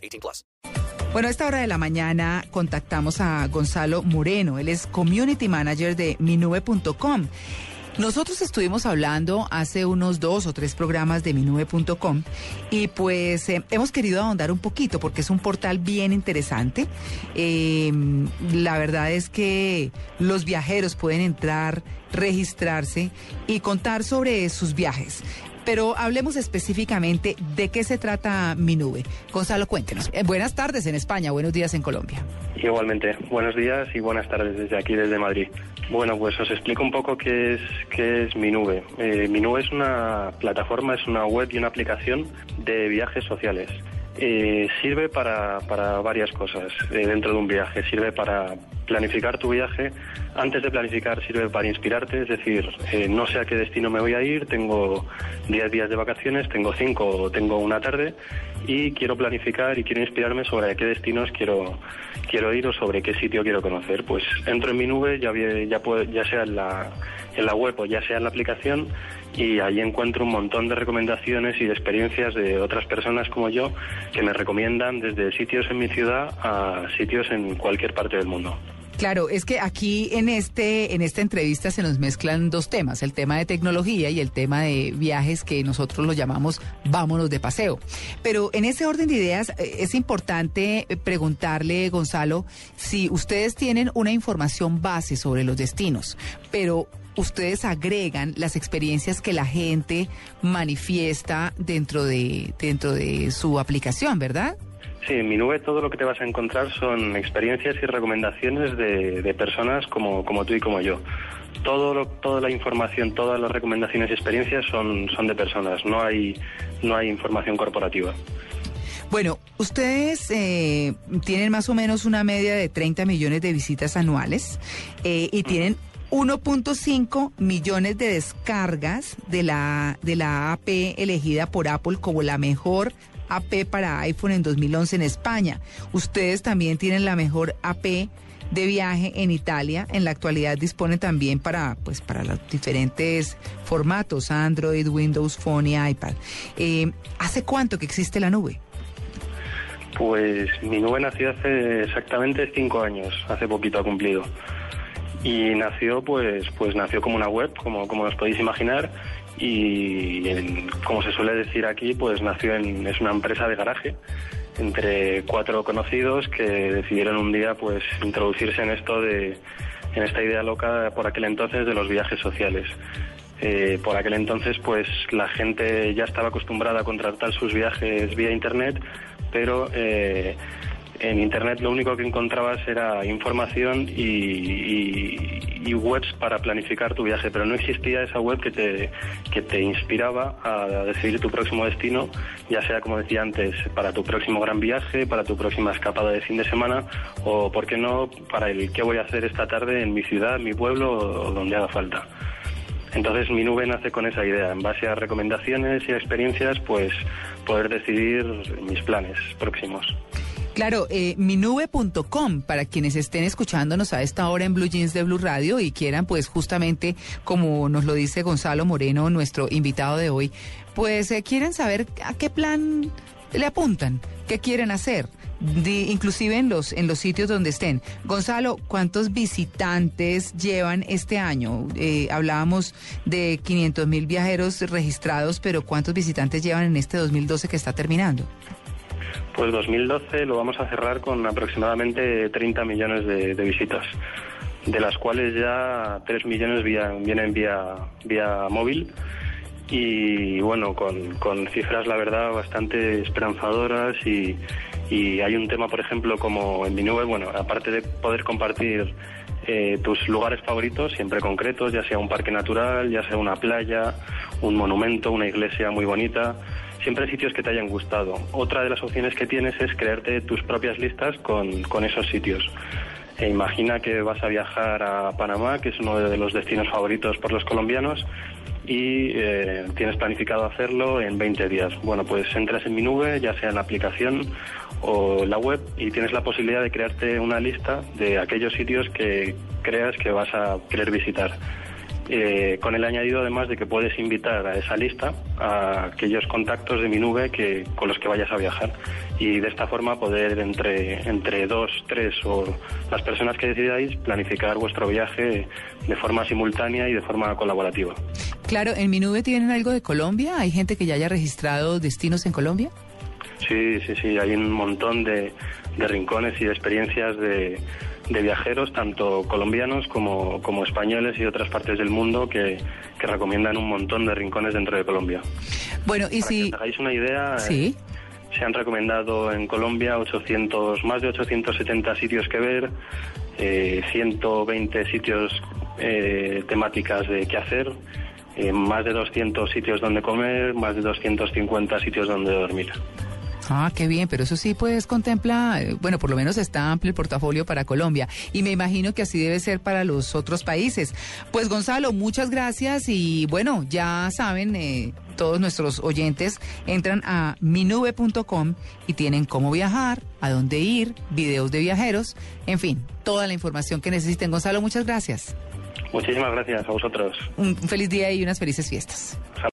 18 plus. Bueno, a esta hora de la mañana contactamos a Gonzalo Moreno. Él es Community Manager de minube.com. Nosotros estuvimos hablando hace unos dos o tres programas de minube.com y pues eh, hemos querido ahondar un poquito porque es un portal bien interesante. Eh, la verdad es que los viajeros pueden entrar, registrarse y contar sobre sus viajes. Pero hablemos específicamente de qué se trata mi nube. Gonzalo, cuéntenos. Eh, buenas tardes en España, buenos días en Colombia. Igualmente, buenos días y buenas tardes desde aquí, desde Madrid. Bueno, pues os explico un poco qué es, qué es mi nube. Eh, es una plataforma, es una web y una aplicación de viajes sociales. Eh, sirve para, para, varias cosas eh, dentro de un viaje. Sirve para planificar tu viaje. Antes de planificar sirve para inspirarte, es decir, eh, no sé a qué destino me voy a ir, tengo 10 días de vacaciones, tengo 5 o tengo una tarde y quiero planificar y quiero inspirarme sobre a qué destinos quiero, quiero ir o sobre qué sitio quiero conocer. Pues entro en mi nube, ya, ya, ya sea en la, en la web o ya sea en la aplicación y ahí encuentro un montón de recomendaciones y de experiencias de otras personas como yo que me recomiendan desde sitios en mi ciudad a sitios en cualquier parte del mundo. Claro, es que aquí en este en esta entrevista se nos mezclan dos temas, el tema de tecnología y el tema de viajes que nosotros lo llamamos vámonos de paseo. Pero en ese orden de ideas eh, es importante preguntarle, Gonzalo, si ustedes tienen una información base sobre los destinos, pero ustedes agregan las experiencias que la gente manifiesta dentro de, dentro de su aplicación, ¿verdad? Sí, en mi nube todo lo que te vas a encontrar son experiencias y recomendaciones de, personas como, como tú y como yo. Todo toda la información, todas las recomendaciones y experiencias son, son de personas, no hay, no hay información corporativa. Bueno, ustedes eh, tienen más o menos una media de 30 millones de visitas anuales eh, y tienen 1.5 millones de descargas de la, de la AP elegida por Apple como la mejor AP para iPhone en 2011 en España. Ustedes también tienen la mejor AP de viaje en Italia. En la actualidad dispone también para, pues, para los diferentes formatos, Android, Windows Phone y iPad. Eh, ¿Hace cuánto que existe la nube? Pues mi nube nació hace exactamente cinco años, hace poquito ha cumplido y nació pues pues nació como una web como como os podéis imaginar y como se suele decir aquí pues nació en es una empresa de garaje entre cuatro conocidos que decidieron un día pues introducirse en esto de en esta idea loca por aquel entonces de los viajes sociales. Eh, por aquel entonces pues la gente ya estaba acostumbrada a contratar sus viajes vía internet pero eh, en Internet lo único que encontrabas era información y, webs para planificar tu viaje, pero no existía esa web que te, que te inspiraba a decidir tu próximo destino, ya sea, como decía antes, para tu próximo gran viaje, para tu próxima escapada de fin de semana o, ¿por qué no?, para el qué voy a hacer esta tarde en mi ciudad, mi pueblo o donde haga falta. Entonces mi nube nace con esa idea, en base a recomendaciones y experiencias, pues poder decidir mis planes próximos. Claro, eh, minube.com para quienes estén escuchándonos a esta hora en Blue Jeans de Blue Radio y quieran pues justamente como nos lo dice Gonzalo Moreno, nuestro invitado de hoy, pues eh, quieren saber a qué plan le apuntan, qué quieren hacer. inclusive en los en los sitios donde estén. Gonzalo, ¿cuántos visitantes llevan este año? Eh, hablábamos de 500 mil viajeros registrados, pero ¿cuántos visitantes llevan en este 2012 que está terminando? Pues 2012 lo vamos a cerrar con aproximadamente 30 millones de, visitas, de las cuales ya 3 millones vienen vía, vía móvil. Y bueno, con, cifras la verdad bastante esperanzadoras y, hay un tema, por ejemplo, como en mi nube, bueno, aparte de poder compartir eh, tus lugares favoritos, siempre concretos, ya sea un parque natural, ya sea una playa, un monumento, una iglesia muy bonita, siempre sitios que te hayan gustado. Otra de las opciones que tienes es crearte tus propias listas con, con esos sitios. E imagina que vas a viajar a Panamá, que es uno de los destinos favoritos por los colombianos, y eh, tienes planificado hacerlo en 20 días. Bueno, pues entras en mi nube, ya sea en la aplicación o la web, y tienes la posibilidad de crearte una lista de aquellos sitios que creas que vas a querer visitar. Eh, con el añadido además de que puedes invitar a esa lista a aquellos contactos de mi nube que, con los que vayas a viajar y de esta forma poder entre, entre dos, tres o las personas que decidáis planificar vuestro viaje de forma simultánea y de forma colaborativa. Claro, en mi nube tienen algo de Colombia. ¿Hay gente que ya haya registrado destinos en Colombia? Sí, sí, sí, hay un montón de, de rincones y de experiencias de, de viajeros, tanto colombianos como, como españoles y de otras partes del mundo, que, que recomiendan un montón de rincones dentro de Colombia. Bueno, y Para si... que os hagáis una idea, Sí. eh, se han recomendado en Colombia 800, más de 870 sitios que ver, eh, 120 sitios eh, temáticas de qué hacer, eh, más de 200 sitios donde comer, más de 250 sitios donde dormir. Ah, qué bien, pero eso sí, pues contempla, eh, bueno, por lo menos está amplio el portafolio para Colombia y me imagino que así debe ser para los otros países. Pues Gonzalo, muchas gracias y bueno, ya saben, eh, todos nuestros oyentes entran a minube.com y tienen cómo viajar, a dónde ir, videos de viajeros, en fin, toda la información que necesiten. Gonzalo, muchas gracias. Muchísimas gracias a vosotros. Un feliz día y unas felices fiestas.